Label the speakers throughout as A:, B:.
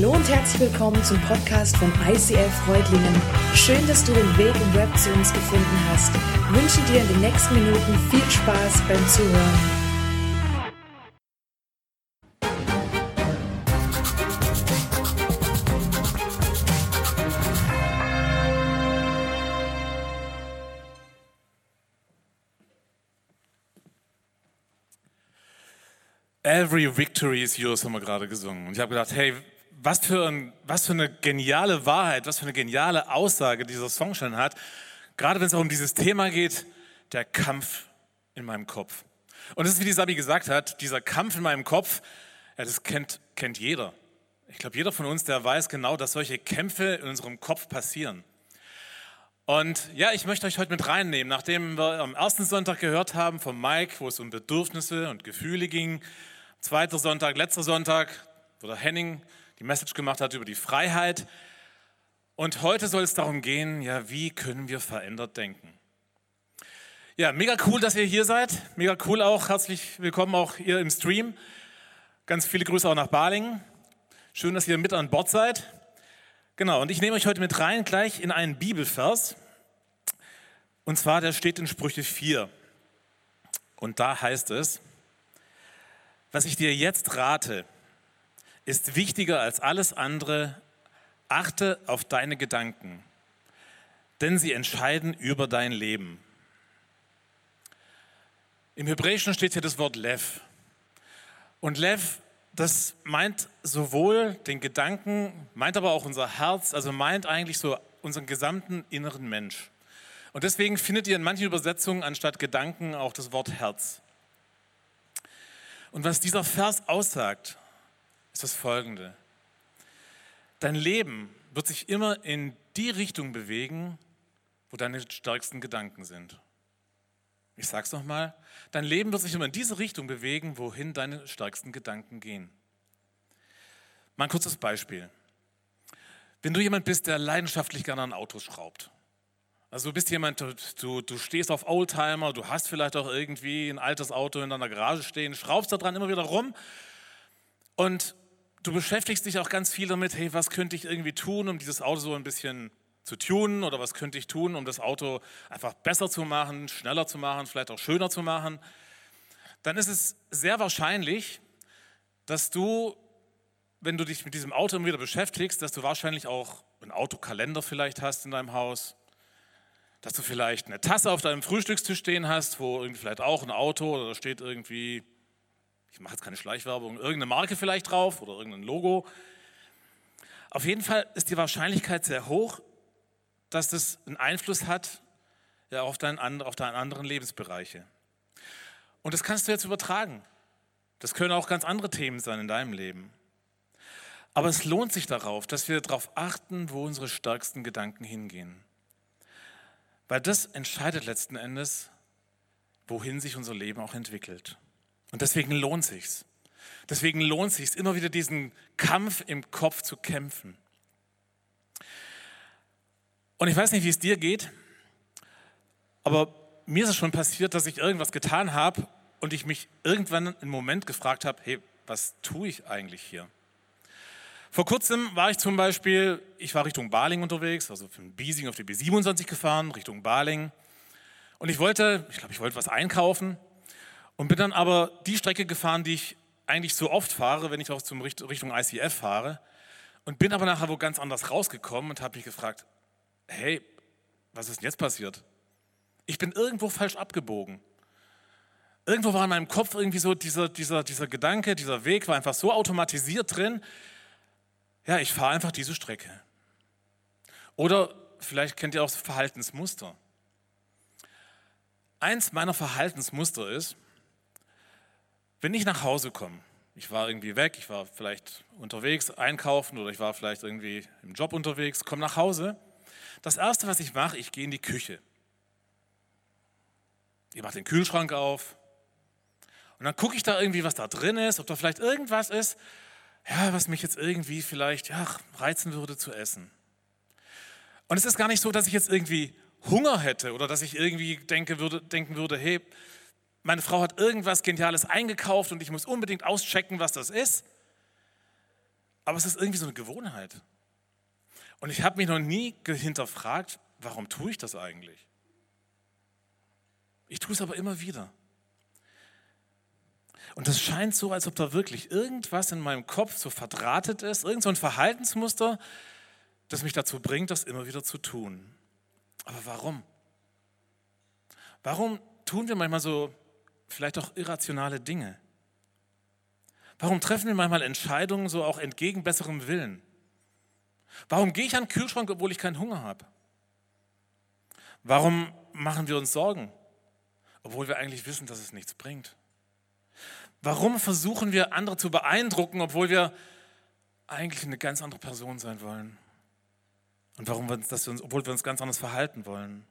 A: Hallo und herzlich willkommen zum Podcast von ICF Freudlingen. Schön, dass du den Weg im Web zu uns gefunden hast. Ich wünsche dir in den nächsten Minuten viel Spaß beim Zuhören.
B: Every victory is yours haben wir gerade gesungen. Und ich habe gedacht, hey, was für, ein, was für eine geniale Wahrheit, was für eine geniale Aussage dieser Song schon hat. Gerade wenn es auch um dieses Thema geht, der Kampf in meinem Kopf. Und das ist, wie die Sabi gesagt hat, dieser Kampf in meinem Kopf, ja, das kennt, kennt jeder. Ich glaube, jeder von uns, der weiß genau, dass solche Kämpfe in unserem Kopf passieren. Und ja, ich möchte euch heute mit reinnehmen, nachdem wir am ersten Sonntag gehört haben von Mike, wo es um Bedürfnisse und Gefühle ging, Zweiter Sonntag, letzter Sonntag, wo der Henning die Message gemacht hat über die Freiheit. Und heute soll es darum gehen, ja, wie können wir verändert denken? Ja, mega cool, dass ihr hier seid. Mega cool auch. Herzlich willkommen auch hier im Stream. Ganz viele Grüße auch nach Balingen. Schön, dass ihr mit an Bord seid. Genau, und ich nehme euch heute mit rein gleich in einen Bibelvers. Und zwar, der steht in Sprüche 4. Und da heißt es, was ich dir jetzt rate, ist wichtiger als alles andere. Achte auf deine Gedanken, denn sie entscheiden über dein Leben. Im Hebräischen steht hier das Wort Lev. Und Lev, das meint sowohl den Gedanken, meint aber auch unser Herz, also meint eigentlich so unseren gesamten inneren Mensch. Und deswegen findet ihr in manchen Übersetzungen anstatt Gedanken auch das Wort Herz. Und was dieser Vers aussagt, ist das folgende. Dein Leben wird sich immer in die Richtung bewegen, wo deine stärksten Gedanken sind. Ich sage es nochmal, dein Leben wird sich immer in diese Richtung bewegen, wohin deine stärksten Gedanken gehen. Mal ein kurzes Beispiel. Wenn du jemand bist, der leidenschaftlich gerne an Autos schraubt, also du bist jemand, du, du stehst auf Oldtimer, du hast vielleicht auch irgendwie ein altes Auto in deiner Garage stehen, schraubst da dran immer wieder rum und du beschäftigst dich auch ganz viel damit, hey, was könnte ich irgendwie tun, um dieses Auto so ein bisschen zu tunen oder was könnte ich tun, um das Auto einfach besser zu machen, schneller zu machen, vielleicht auch schöner zu machen, dann ist es sehr wahrscheinlich, dass du, wenn du dich mit diesem Auto immer wieder beschäftigst, dass du wahrscheinlich auch einen Autokalender vielleicht hast in deinem Haus dass du vielleicht eine Tasse auf deinem Frühstückstisch stehen hast, wo irgendwie vielleicht auch ein Auto oder da steht irgendwie, ich mache jetzt keine Schleichwerbung, irgendeine Marke vielleicht drauf oder irgendein Logo. Auf jeden Fall ist die Wahrscheinlichkeit sehr hoch, dass das einen Einfluss hat ja, auf, deinen, auf deine anderen Lebensbereiche. Und das kannst du jetzt übertragen. Das können auch ganz andere Themen sein in deinem Leben. Aber es lohnt sich darauf, dass wir darauf achten, wo unsere stärksten Gedanken hingehen. Weil das entscheidet letzten Endes, wohin sich unser Leben auch entwickelt. Und deswegen lohnt sich's. Deswegen lohnt sich's, immer wieder diesen Kampf im Kopf zu kämpfen. Und ich weiß nicht, wie es dir geht, aber mir ist es schon passiert, dass ich irgendwas getan habe und ich mich irgendwann einen Moment gefragt habe, hey, was tue ich eigentlich hier? Vor kurzem war ich zum Beispiel, ich war Richtung Baling unterwegs, also von Biesing auf die B27 gefahren, Richtung Baling. Und ich wollte, ich glaube, ich wollte was einkaufen und bin dann aber die Strecke gefahren, die ich eigentlich so oft fahre, wenn ich auch zum Richtung ICF fahre. Und bin aber nachher wo ganz anders rausgekommen und habe mich gefragt, hey, was ist denn jetzt passiert? Ich bin irgendwo falsch abgebogen. Irgendwo war in meinem Kopf irgendwie so dieser, dieser, dieser Gedanke, dieser Weg war einfach so automatisiert drin, ja, ich fahre einfach diese Strecke. Oder vielleicht kennt ihr auch Verhaltensmuster. Eins meiner Verhaltensmuster ist, wenn ich nach Hause komme, ich war irgendwie weg, ich war vielleicht unterwegs einkaufen oder ich war vielleicht irgendwie im Job unterwegs, komme nach Hause. Das Erste, was ich mache, ich gehe in die Küche. Ich mache den Kühlschrank auf und dann gucke ich da irgendwie, was da drin ist, ob da vielleicht irgendwas ist, ja, was mich jetzt irgendwie vielleicht ja, reizen würde zu essen. Und es ist gar nicht so, dass ich jetzt irgendwie Hunger hätte oder dass ich irgendwie denke würde, denken würde, hey, meine Frau hat irgendwas Geniales eingekauft und ich muss unbedingt auschecken, was das ist. aber es ist irgendwie so eine Gewohnheit. Und ich habe mich noch nie hinterfragt, warum tue ich das eigentlich? Ich tue es aber immer wieder. Und es scheint so, als ob da wirklich irgendwas in meinem Kopf so verdrahtet ist, irgend so ein Verhaltensmuster, das mich dazu bringt, das immer wieder zu tun. Aber warum? Warum tun wir manchmal so vielleicht auch irrationale Dinge? Warum treffen wir manchmal Entscheidungen so auch entgegen besserem Willen? Warum gehe ich an den Kühlschrank, obwohl ich keinen Hunger habe? Warum machen wir uns Sorgen, obwohl wir eigentlich wissen, dass es nichts bringt? Warum versuchen wir andere zu beeindrucken, obwohl wir eigentlich eine ganz andere Person sein wollen? Und warum wir dass wir uns, obwohl wir uns ganz anders verhalten wollen?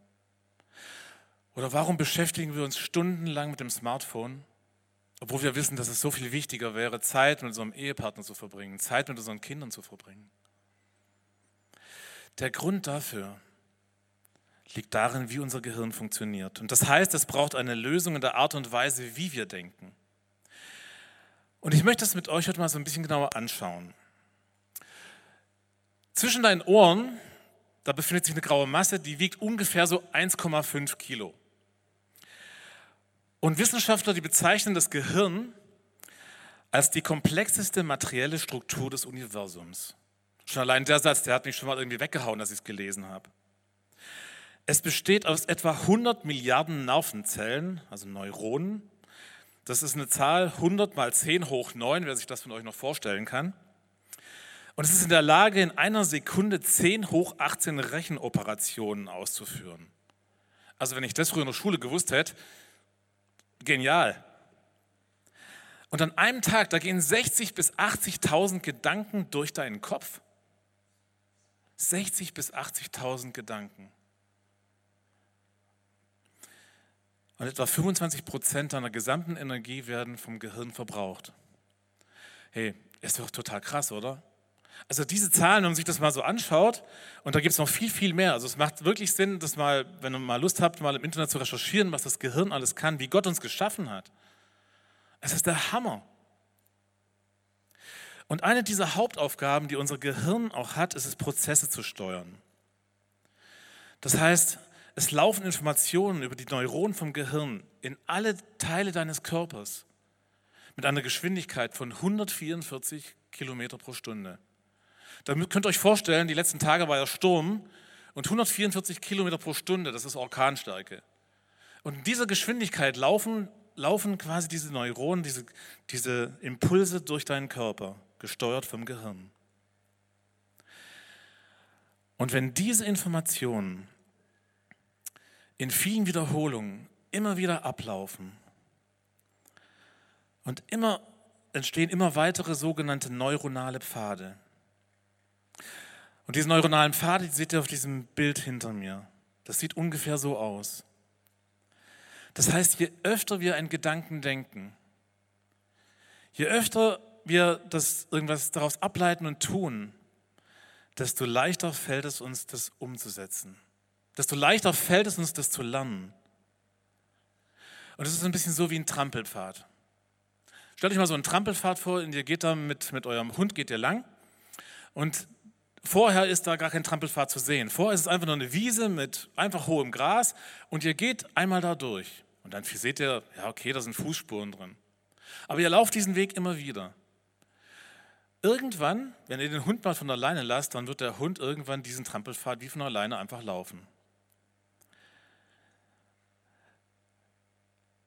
B: Oder warum beschäftigen wir uns stundenlang mit dem Smartphone, obwohl wir wissen, dass es so viel wichtiger wäre, Zeit mit unserem Ehepartner zu verbringen, Zeit mit unseren Kindern zu verbringen? Der Grund dafür liegt darin, wie unser Gehirn funktioniert. Und das heißt, es braucht eine Lösung in der Art und Weise, wie wir denken. Und ich möchte das mit euch heute mal so ein bisschen genauer anschauen. Zwischen deinen Ohren, da befindet sich eine graue Masse, die wiegt ungefähr so 1,5 Kilo. Und Wissenschaftler, die bezeichnen das Gehirn als die komplexeste materielle Struktur des Universums. Schon allein der Satz, der hat mich schon mal irgendwie weggehauen, als ich es gelesen habe. Es besteht aus etwa 100 Milliarden Nervenzellen, also Neuronen, das ist eine Zahl 100 mal 10 hoch 9, wer sich das von euch noch vorstellen kann. Und es ist in der Lage, in einer Sekunde 10 hoch 18 Rechenoperationen auszuführen. Also wenn ich das früher in der Schule gewusst hätte, genial. Und an einem Tag, da gehen 60 bis 80.000 Gedanken durch deinen Kopf. 60 bis 80.000 Gedanken. Und etwa 25 Prozent deiner gesamten Energie werden vom Gehirn verbraucht. Hey, ist doch total krass, oder? Also diese Zahlen, wenn man sich das mal so anschaut, und da gibt es noch viel, viel mehr. Also es macht wirklich Sinn, das mal, wenn ihr mal Lust habt, mal im Internet zu recherchieren, was das Gehirn alles kann, wie Gott uns geschaffen hat. Es ist der Hammer. Und eine dieser Hauptaufgaben, die unser Gehirn auch hat, ist es, Prozesse zu steuern. Das heißt, es laufen Informationen über die Neuronen vom Gehirn in alle Teile deines Körpers mit einer Geschwindigkeit von 144 Kilometer pro Stunde. Damit könnt ihr euch vorstellen, die letzten Tage war ja Sturm und 144 Kilometer pro Stunde, das ist Orkanstärke. Und in dieser Geschwindigkeit laufen, laufen quasi diese Neuronen, diese, diese Impulse durch deinen Körper, gesteuert vom Gehirn. Und wenn diese Informationen in vielen Wiederholungen immer wieder ablaufen. Und immer entstehen immer weitere sogenannte neuronale Pfade. Und diese neuronalen Pfade, die seht ihr auf diesem Bild hinter mir. Das sieht ungefähr so aus. Das heißt, je öfter wir einen Gedanken denken, je öfter wir das irgendwas daraus ableiten und tun, desto leichter fällt es uns, das umzusetzen desto leichter fällt es uns, das zu lernen. Und es ist ein bisschen so wie ein Trampelpfad. Stellt euch mal so einen Trampelpfad vor, und ihr geht da mit, mit eurem Hund, geht ihr lang. Und vorher ist da gar kein Trampelpfad zu sehen. Vorher ist es einfach nur eine Wiese mit einfach hohem Gras und ihr geht einmal da durch. Und dann seht ihr, ja okay, da sind Fußspuren drin. Aber ihr lauft diesen Weg immer wieder. Irgendwann, wenn ihr den Hund mal von alleine lasst, dann wird der Hund irgendwann diesen Trampelpfad wie von alleine einfach laufen.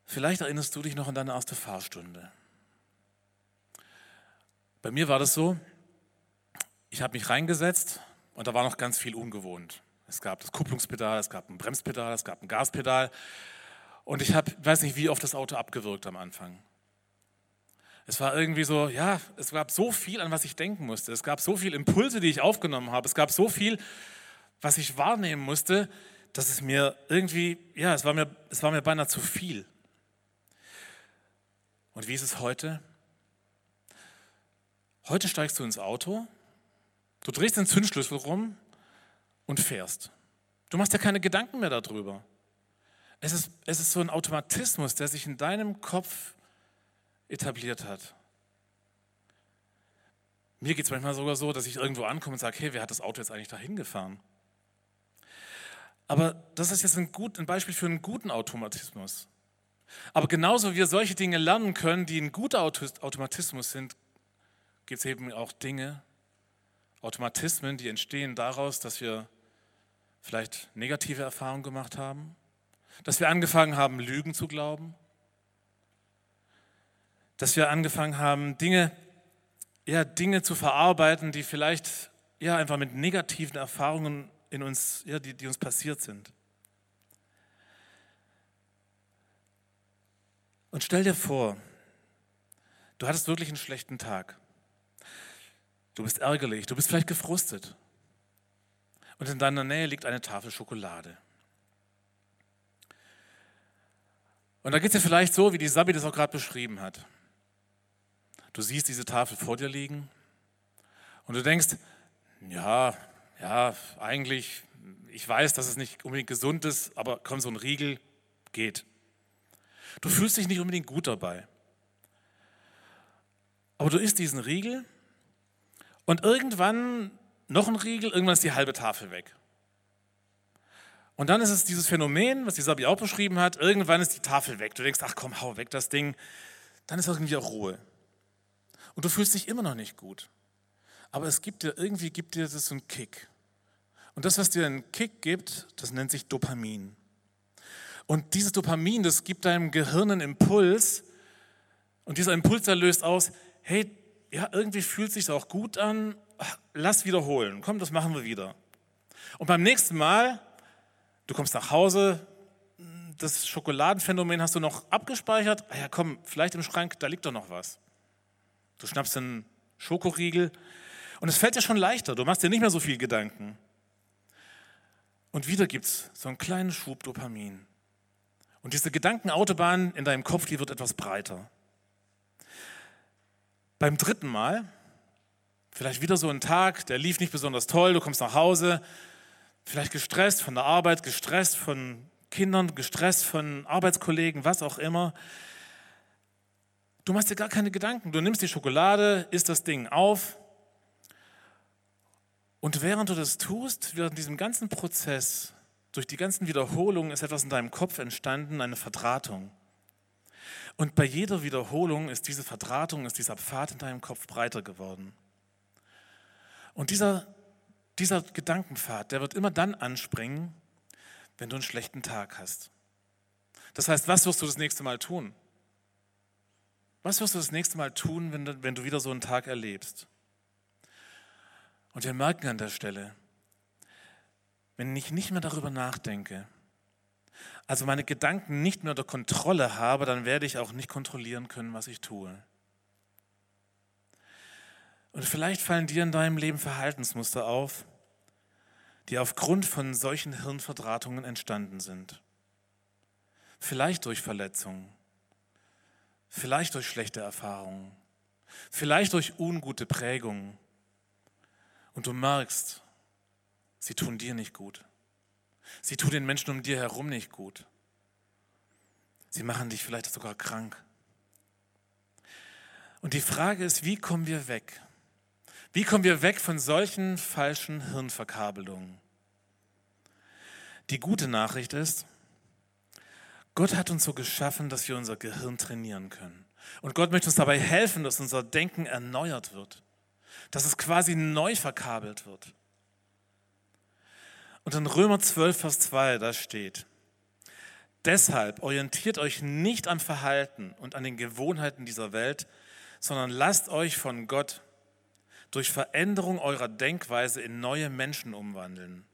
B: Vielleicht erinnerst du dich noch an deine erste Fahrstunde. Bei mir war das so, ich habe mich reingesetzt und da war noch ganz viel ungewohnt. Es gab das Kupplungspedal, es gab ein Bremspedal, es gab ein Gaspedal und ich habe, weiß nicht, wie oft das Auto abgewürgt am Anfang. Es war irgendwie so, ja, es gab so viel, an was ich denken musste. Es gab so viele Impulse, die ich aufgenommen habe. Es gab so viel, was ich wahrnehmen musste, dass es mir irgendwie, ja, es war mir, es war mir beinahe zu viel. Und wie ist es heute? Heute steigst du ins Auto, du drehst den Zündschlüssel rum und fährst. Du machst dir keine Gedanken mehr darüber. Es ist, es ist so ein Automatismus, der sich in deinem Kopf etabliert hat. Mir geht es manchmal sogar so, dass ich irgendwo ankomme und sage, hey, wer hat das Auto jetzt eigentlich dahin gefahren? Aber das ist jetzt ein, gut, ein Beispiel für einen guten Automatismus. Aber genauso wie wir solche Dinge lernen können, die ein guter Automatismus sind, gibt es eben auch Dinge, Automatismen, die entstehen daraus, dass wir vielleicht negative Erfahrungen gemacht haben, dass wir angefangen haben, Lügen zu glauben, dass wir angefangen haben, Dinge, ja, Dinge zu verarbeiten, die vielleicht ja, einfach mit negativen Erfahrungen in uns, ja, die, die uns passiert sind. Und stell dir vor, du hattest wirklich einen schlechten Tag. Du bist ärgerlich, du bist vielleicht gefrustet. Und in deiner Nähe liegt eine Tafel Schokolade. Und da geht es dir vielleicht so, wie die Sabi das auch gerade beschrieben hat. Du siehst diese Tafel vor dir liegen und du denkst, ja, ja, eigentlich, ich weiß, dass es nicht unbedingt gesund ist, aber komm, so ein Riegel geht. Du fühlst dich nicht unbedingt gut dabei. Aber du isst diesen Riegel und irgendwann noch ein Riegel, irgendwann ist die halbe Tafel weg. Und dann ist es dieses Phänomen, was die Sabi auch beschrieben hat, irgendwann ist die Tafel weg. Du denkst, ach komm, hau weg das Ding. Dann ist irgendwie auch Ruhe. Und du fühlst dich immer noch nicht gut. Aber es gibt dir, irgendwie gibt dir das so einen Kick. Und das, was dir einen Kick gibt, das nennt sich Dopamin. Und dieses Dopamin, das gibt deinem Gehirn einen Impuls. Und dieser Impuls, der löst aus, hey, ja, irgendwie fühlt es sich auch gut an, lass wiederholen. Komm, das machen wir wieder. Und beim nächsten Mal, du kommst nach Hause, das Schokoladenphänomen hast du noch abgespeichert. Ah ja, komm, vielleicht im Schrank, da liegt doch noch was. Du schnappst einen Schokoriegel und es fällt dir schon leichter. Du machst dir nicht mehr so viel Gedanken. Und wieder gibt es so einen kleinen Schub Dopamin. Und diese Gedankenautobahn in deinem Kopf, die wird etwas breiter. Beim dritten Mal, vielleicht wieder so ein Tag, der lief nicht besonders toll, du kommst nach Hause, vielleicht gestresst von der Arbeit, gestresst von Kindern, gestresst von Arbeitskollegen, was auch immer. Du machst dir gar keine Gedanken. Du nimmst die Schokolade, isst das Ding auf. Und während du das tust, während diesem ganzen Prozess, durch die ganzen Wiederholungen ist etwas in deinem Kopf entstanden, eine Verdrahtung. Und bei jeder Wiederholung ist diese Verdrahtung, ist dieser Pfad in deinem Kopf breiter geworden. Und dieser, dieser Gedankenpfad, der wird immer dann anspringen, wenn du einen schlechten Tag hast. Das heißt, was wirst du das nächste Mal tun? Was wirst du das nächste Mal tun, wenn du, wenn du wieder so einen Tag erlebst? Und wir merken an der Stelle, wenn ich nicht mehr darüber nachdenke, also meine Gedanken nicht mehr unter Kontrolle habe, dann werde ich auch nicht kontrollieren können, was ich tue. Und vielleicht fallen dir in deinem Leben Verhaltensmuster auf, die aufgrund von solchen Hirnverdrahtungen entstanden sind. Vielleicht durch Verletzungen, vielleicht durch schlechte Erfahrungen, vielleicht durch ungute Prägungen. Und du merkst, sie tun dir nicht gut. Sie tun den Menschen um dir herum nicht gut. Sie machen dich vielleicht sogar krank. Und die Frage ist, wie kommen wir weg? Wie kommen wir weg von solchen falschen Hirnverkabelungen? Die gute Nachricht ist, Gott hat uns so geschaffen, dass wir unser Gehirn trainieren können. Und Gott möchte uns dabei helfen, dass unser Denken erneuert wird, dass es quasi neu verkabelt wird. Und in Römer 12, Vers 2, da steht, deshalb orientiert euch nicht am Verhalten und an den Gewohnheiten dieser Welt, sondern lasst euch von Gott durch Veränderung eurer Denkweise in neue Menschen umwandeln.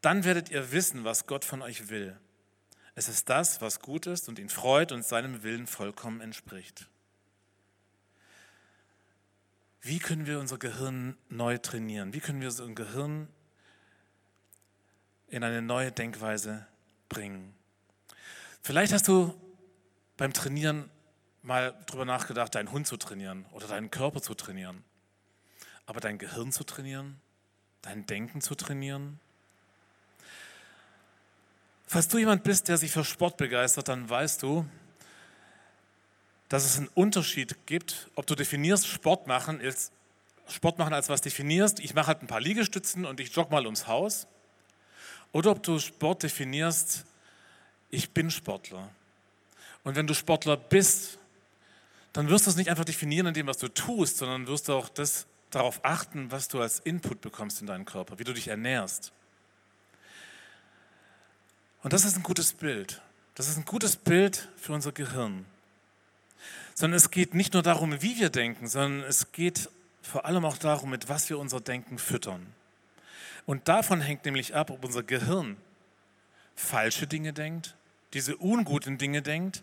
B: Dann werdet ihr wissen, was Gott von euch will. Es ist das, was gut ist und ihn freut und seinem Willen vollkommen entspricht. Wie können wir unser Gehirn neu trainieren? Wie können wir unser Gehirn in eine neue Denkweise bringen. Vielleicht hast du beim Trainieren mal drüber nachgedacht, deinen Hund zu trainieren oder deinen Körper zu trainieren. Aber dein Gehirn zu trainieren, dein Denken zu trainieren. Falls du jemand bist, der sich für Sport begeistert, dann weißt du, dass es einen Unterschied gibt, ob du definierst, Sport machen ist Sport machen als was definierst, ich mache halt ein paar Liegestützen und ich jogge mal ums Haus. Oder ob du Sport definierst, ich bin Sportler. Und wenn du Sportler bist, dann wirst du es nicht einfach definieren in dem, was du tust, sondern wirst du auch das, darauf achten, was du als Input bekommst in deinen Körper, wie du dich ernährst. Und das ist ein gutes Bild. Das ist ein gutes Bild für unser Gehirn. Sondern es geht nicht nur darum, wie wir denken, sondern es geht vor allem auch darum, mit was wir unser Denken füttern. Und davon hängt nämlich ab, ob unser Gehirn falsche Dinge denkt, diese unguten Dinge denkt,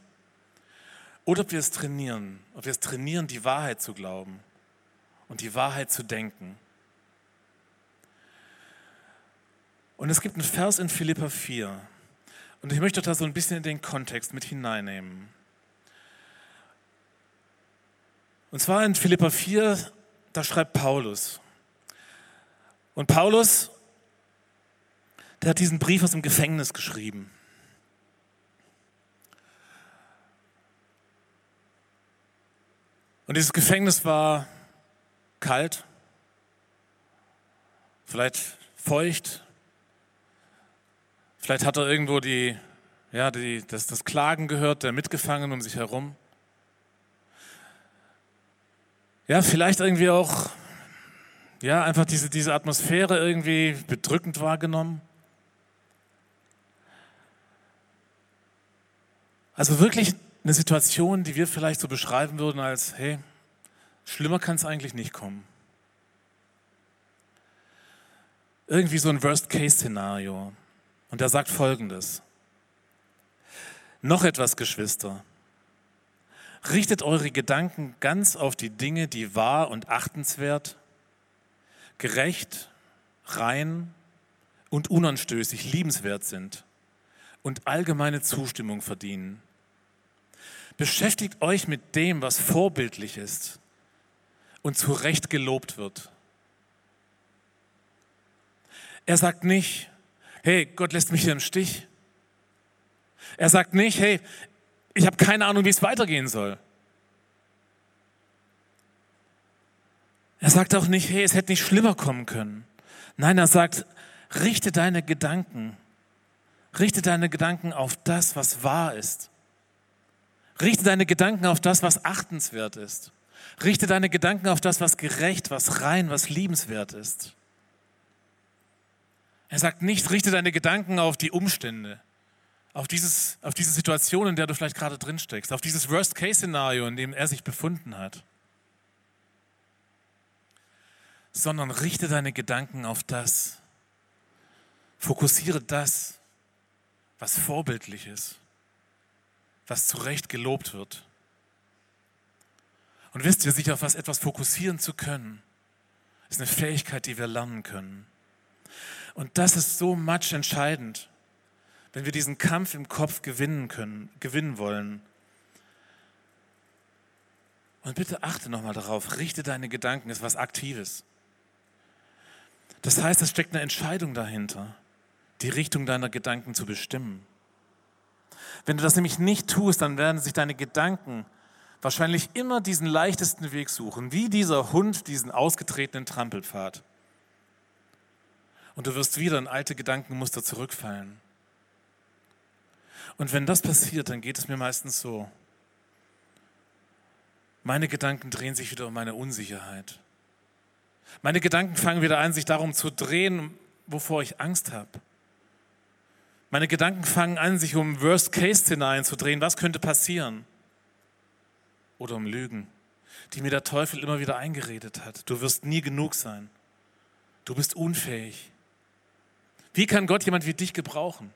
B: oder ob wir es trainieren, ob wir es trainieren, die Wahrheit zu glauben und die Wahrheit zu denken. Und es gibt einen Vers in Philippa 4. Und ich möchte da so ein bisschen in den Kontext mit hineinnehmen. Und zwar in Philippa 4, da schreibt Paulus. Und Paulus, der hat diesen Brief aus dem Gefängnis geschrieben. Und dieses Gefängnis war kalt, vielleicht feucht, vielleicht hat er irgendwo die, ja, die, das, das Klagen gehört der Mitgefangenen um sich herum. Ja, vielleicht irgendwie auch, ja, einfach diese, diese Atmosphäre irgendwie bedrückend wahrgenommen. Also wirklich eine Situation, die wir vielleicht so beschreiben würden als, hey, schlimmer kann es eigentlich nicht kommen. Irgendwie so ein Worst-Case-Szenario. Und er sagt folgendes. Noch etwas, Geschwister. Richtet eure Gedanken ganz auf die Dinge, die wahr und achtenswert, gerecht, rein und unanstößig, liebenswert sind und allgemeine Zustimmung verdienen. Beschäftigt euch mit dem, was vorbildlich ist und zu Recht gelobt wird. Er sagt nicht, hey, Gott lässt mich hier im Stich. Er sagt nicht, hey, ich habe keine Ahnung, wie es weitergehen soll. Er sagt auch nicht, hey, es hätte nicht schlimmer kommen können. Nein, er sagt, richte deine Gedanken, richte deine Gedanken auf das, was wahr ist. Richte deine Gedanken auf das, was achtenswert ist. Richte deine Gedanken auf das, was gerecht, was rein, was liebenswert ist. Er sagt nicht, richte deine Gedanken auf die Umstände auf, dieses, auf diese Situation, in der du vielleicht gerade drin steckst, auf dieses Worst-Case-Szenario, in dem er sich befunden hat, sondern richte deine Gedanken auf das, fokussiere das, was vorbildlich ist, was zu Recht gelobt wird. Und wisst ihr, sich auf was etwas fokussieren zu können, ist eine Fähigkeit, die wir lernen können. Und das ist so much entscheidend wenn wir diesen Kampf im Kopf gewinnen können, gewinnen wollen. Und bitte achte nochmal darauf, richte deine Gedanken, ist was Aktives. Das heißt, es steckt eine Entscheidung dahinter, die Richtung deiner Gedanken zu bestimmen. Wenn du das nämlich nicht tust, dann werden sich deine Gedanken wahrscheinlich immer diesen leichtesten Weg suchen, wie dieser Hund diesen ausgetretenen Trampelpfad. Und du wirst wieder in alte Gedankenmuster zurückfallen. Und wenn das passiert, dann geht es mir meistens so. Meine Gedanken drehen sich wieder um meine Unsicherheit. Meine Gedanken fangen wieder an, sich darum zu drehen, wovor ich Angst habe. Meine Gedanken fangen an, sich um Worst-Case-Szenarien zu drehen. Was könnte passieren? Oder um Lügen, die mir der Teufel immer wieder eingeredet hat. Du wirst nie genug sein. Du bist unfähig. Wie kann Gott jemand wie dich gebrauchen?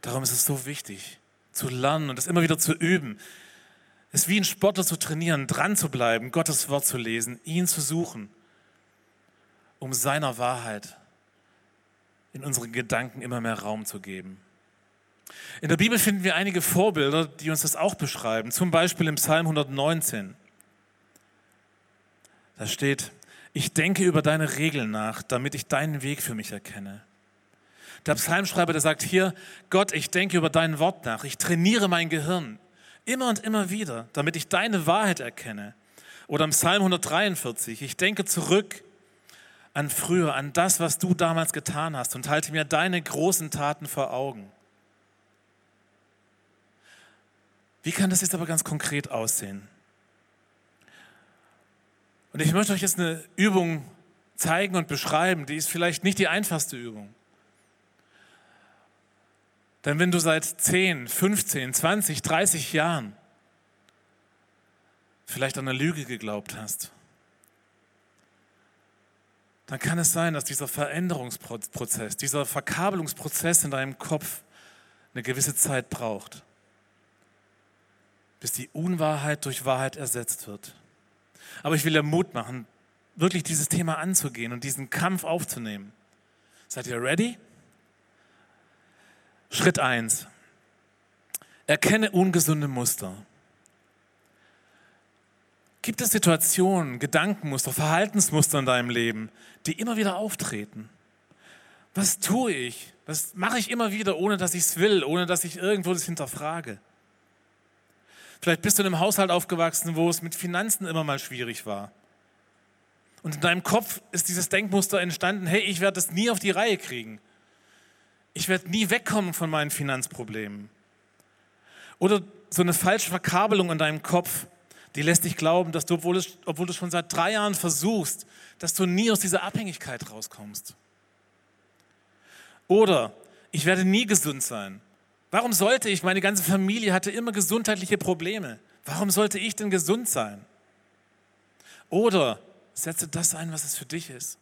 B: Darum ist es so wichtig, zu lernen und das immer wieder zu üben. Es ist wie ein Sportler zu trainieren, dran zu bleiben, Gottes Wort zu lesen, ihn zu suchen, um seiner Wahrheit in unseren Gedanken immer mehr Raum zu geben. In der Bibel finden wir einige Vorbilder, die uns das auch beschreiben. Zum Beispiel im Psalm 119. Da steht, ich denke über deine Regeln nach, damit ich deinen Weg für mich erkenne. Der Psalmschreiber, der sagt hier, Gott, ich denke über dein Wort nach, ich trainiere mein Gehirn immer und immer wieder, damit ich deine Wahrheit erkenne. Oder im Psalm 143, ich denke zurück an früher, an das, was du damals getan hast und halte mir deine großen Taten vor Augen. Wie kann das jetzt aber ganz konkret aussehen? Und ich möchte euch jetzt eine Übung zeigen und beschreiben, die ist vielleicht nicht die einfachste Übung. Denn wenn du seit 10, 15, 20, 30 Jahren vielleicht an eine Lüge geglaubt hast, dann kann es sein, dass dieser Veränderungsprozess, dieser Verkabelungsprozess in deinem Kopf eine gewisse Zeit braucht, bis die Unwahrheit durch Wahrheit ersetzt wird. Aber ich will dir Mut machen, wirklich dieses Thema anzugehen und diesen Kampf aufzunehmen. Seid ihr ready? Schritt 1. Erkenne ungesunde Muster. Gibt es Situationen, Gedankenmuster, Verhaltensmuster in deinem Leben, die immer wieder auftreten? Was tue ich? Was mache ich immer wieder, ohne dass ich es will, ohne dass ich irgendwo das hinterfrage? Vielleicht bist du in einem Haushalt aufgewachsen, wo es mit Finanzen immer mal schwierig war. Und in deinem Kopf ist dieses Denkmuster entstanden, hey, ich werde das nie auf die Reihe kriegen. Ich werde nie wegkommen von meinen Finanzproblemen. Oder so eine falsche Verkabelung in deinem Kopf, die lässt dich glauben, dass du, obwohl, es, obwohl du schon seit drei Jahren versuchst, dass du nie aus dieser Abhängigkeit rauskommst. Oder ich werde nie gesund sein. Warum sollte ich? Meine ganze Familie hatte immer gesundheitliche Probleme. Warum sollte ich denn gesund sein? Oder setze das ein, was es für dich ist.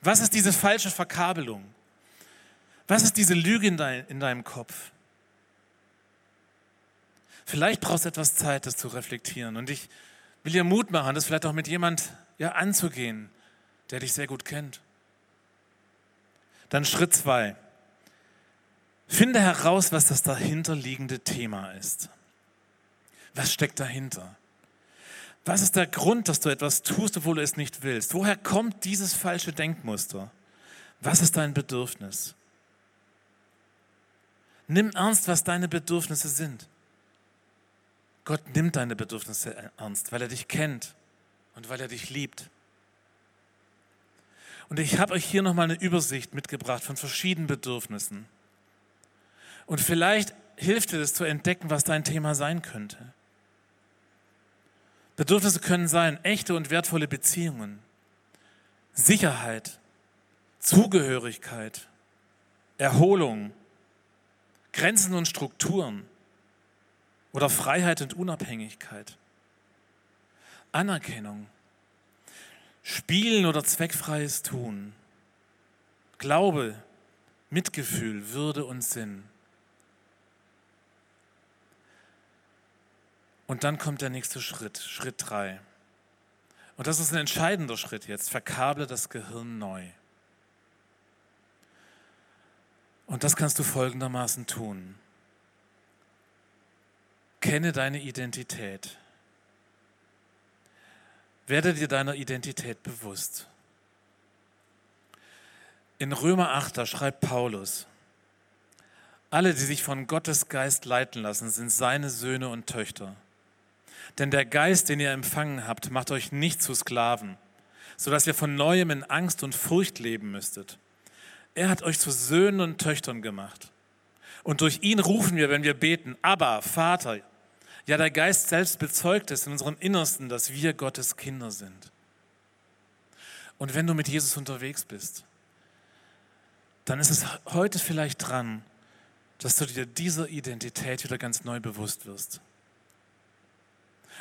B: Was ist diese falsche Verkabelung? Was ist diese Lüge in, dein, in deinem Kopf? Vielleicht brauchst du etwas Zeit, das zu reflektieren. Und ich will dir Mut machen, das vielleicht auch mit jemand ja, anzugehen, der dich sehr gut kennt. Dann Schritt zwei. Finde heraus, was das dahinterliegende Thema ist. Was steckt dahinter? Was ist der Grund, dass du etwas tust, obwohl du es nicht willst? Woher kommt dieses falsche Denkmuster? Was ist dein Bedürfnis? Nimm ernst, was deine Bedürfnisse sind. Gott nimmt deine Bedürfnisse ernst, weil er dich kennt und weil er dich liebt. Und ich habe euch hier nochmal eine Übersicht mitgebracht von verschiedenen Bedürfnissen. Und vielleicht hilft dir das zu entdecken, was dein Thema sein könnte. Bedürfnisse können sein echte und wertvolle Beziehungen, Sicherheit, Zugehörigkeit, Erholung, Grenzen und Strukturen oder Freiheit und Unabhängigkeit, Anerkennung, Spielen oder zweckfreies Tun, Glaube, Mitgefühl, Würde und Sinn. Und dann kommt der nächste Schritt, Schritt drei. Und das ist ein entscheidender Schritt jetzt. Verkable das Gehirn neu. Und das kannst du folgendermaßen tun. Kenne deine Identität. Werde dir deiner Identität bewusst. In Römer 8, da schreibt Paulus, alle, die sich von Gottes Geist leiten lassen, sind seine Söhne und Töchter. Denn der Geist, den ihr empfangen habt, macht euch nicht zu Sklaven, sodass ihr von neuem in Angst und Furcht leben müsstet. Er hat euch zu Söhnen und Töchtern gemacht. Und durch ihn rufen wir, wenn wir beten, aber Vater. Ja, der Geist selbst bezeugt es in unserem Innersten, dass wir Gottes Kinder sind. Und wenn du mit Jesus unterwegs bist, dann ist es heute vielleicht dran, dass du dir dieser Identität wieder ganz neu bewusst wirst.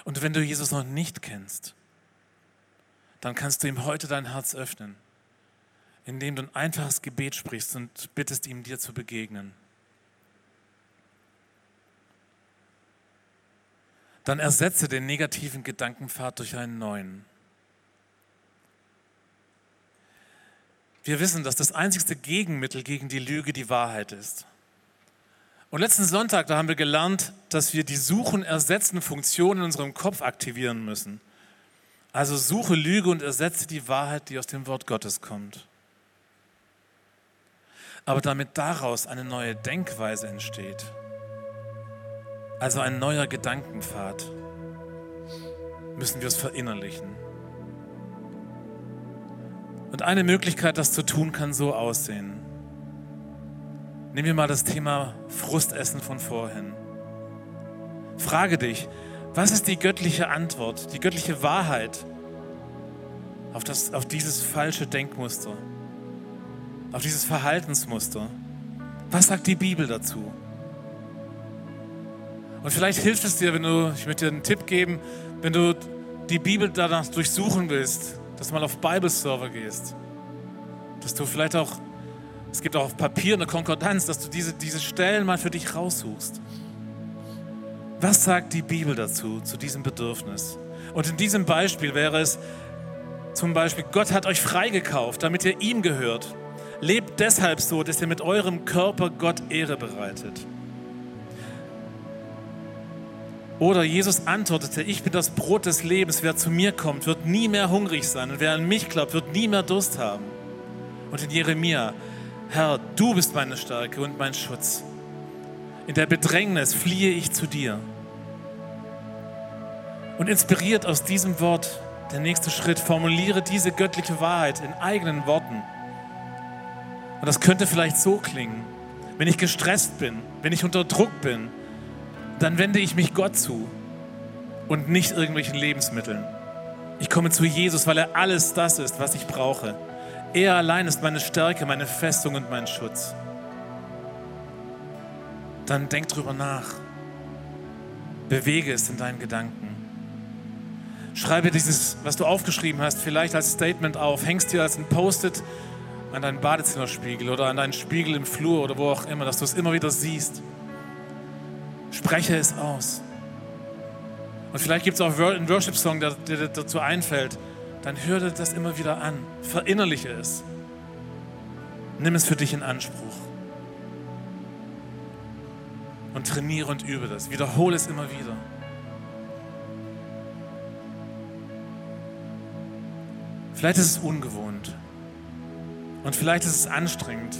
B: Und wenn du Jesus noch nicht kennst, dann kannst du ihm heute dein Herz öffnen indem du ein einfaches Gebet sprichst und bittest ihm, dir zu begegnen. Dann ersetze den negativen Gedankenpfad durch einen neuen. Wir wissen, dass das einzigste Gegenmittel gegen die Lüge die Wahrheit ist. Und letzten Sonntag, da haben wir gelernt, dass wir die Suchen, Ersetzen Funktion in unserem Kopf aktivieren müssen. Also suche Lüge und ersetze die Wahrheit, die aus dem Wort Gottes kommt aber damit daraus eine neue Denkweise entsteht. Also ein neuer Gedankenpfad. müssen wir es verinnerlichen. Und eine Möglichkeit, das zu tun, kann so aussehen. Nehmen wir mal das Thema Frustessen von vorhin. Frage dich, was ist die göttliche Antwort, die göttliche Wahrheit auf, das, auf dieses falsche Denkmuster, auf dieses Verhaltensmuster? Was sagt die Bibel dazu? Und vielleicht hilft es dir, wenn du, ich möchte dir einen Tipp geben, wenn du die Bibel danach durchsuchen willst, dass du mal auf Bible-Server gehst. Dass du vielleicht auch, es gibt auch auf Papier eine Konkordanz, dass du diese, diese Stellen mal für dich raussuchst. Was sagt die Bibel dazu, zu diesem Bedürfnis? Und in diesem Beispiel wäre es zum Beispiel, Gott hat euch freigekauft, damit ihr ihm gehört. Lebt deshalb so, dass ihr mit eurem Körper Gott Ehre bereitet. Oder Jesus antwortete, ich bin das Brot des Lebens, wer zu mir kommt, wird nie mehr hungrig sein und wer an mich glaubt, wird nie mehr Durst haben. Und in Jeremia, Herr, du bist meine Stärke und mein Schutz. In der Bedrängnis fliehe ich zu dir. Und inspiriert aus diesem Wort, der nächste Schritt, formuliere diese göttliche Wahrheit in eigenen Worten. Und das könnte vielleicht so klingen, wenn ich gestresst bin, wenn ich unter Druck bin, dann wende ich mich Gott zu und nicht irgendwelchen Lebensmitteln. Ich komme zu Jesus, weil er alles das ist, was ich brauche. Er allein ist meine Stärke, meine Festung und mein Schutz. Dann denk drüber nach. Bewege es in deinen Gedanken. Schreibe dieses, was du aufgeschrieben hast, vielleicht als Statement auf. Hängst dir als ein Post-it an deinen Badezimmerspiegel oder an deinen Spiegel im Flur oder wo auch immer, dass du es immer wieder siehst. Spreche es aus. Und vielleicht gibt es auch einen Worship-Song, der dir dazu einfällt. Dann hör dir das immer wieder an. Verinnerliche es. Nimm es für dich in Anspruch. Und trainiere und übe das. Wiederhole es immer wieder. Vielleicht ist es ungewohnt. Und vielleicht ist es anstrengend.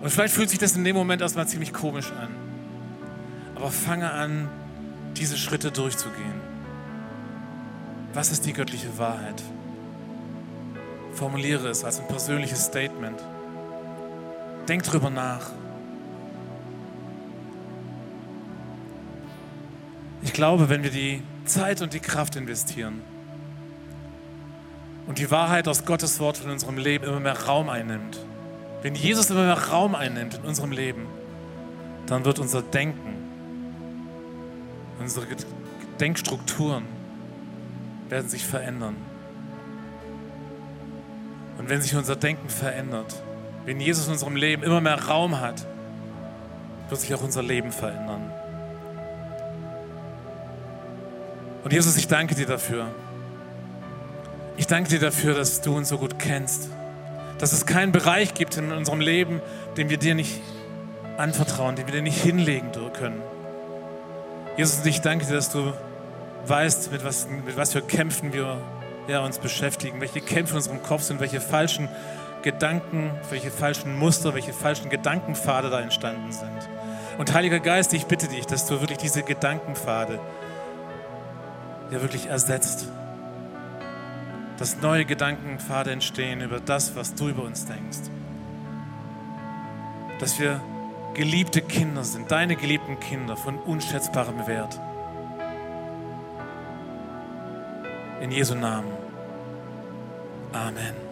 B: Und vielleicht fühlt sich das in dem Moment erstmal ziemlich komisch an. Aber fange an, diese Schritte durchzugehen. Was ist die göttliche Wahrheit? Formuliere es als ein persönliches Statement. Denk drüber nach. Ich glaube, wenn wir die Zeit und die Kraft investieren und die Wahrheit aus Gottes Wort in unserem Leben immer mehr Raum einnimmt, wenn Jesus immer mehr Raum einnimmt in unserem Leben, dann wird unser Denken Unsere Denkstrukturen werden sich verändern. Und wenn sich unser Denken verändert, wenn Jesus in unserem Leben immer mehr Raum hat, wird sich auch unser Leben verändern. Und Jesus, ich danke dir dafür. Ich danke dir dafür, dass du uns so gut kennst. Dass es keinen Bereich gibt in unserem Leben, den wir dir nicht anvertrauen, den wir dir nicht hinlegen können. Jesus, ich danke dir, dass du weißt, mit was, mit was für Kämpfen wir ja, uns beschäftigen, welche Kämpfe in unserem Kopf sind, welche falschen Gedanken, welche falschen Muster, welche falschen Gedankenpfade da entstanden sind. Und Heiliger Geist, ich bitte dich, dass du wirklich diese Gedankenpfade ja wirklich ersetzt. Dass neue Gedankenpfade entstehen über das, was du über uns denkst. Dass wir geliebte Kinder sind, deine geliebten Kinder von unschätzbarem Wert. In Jesu Namen. Amen.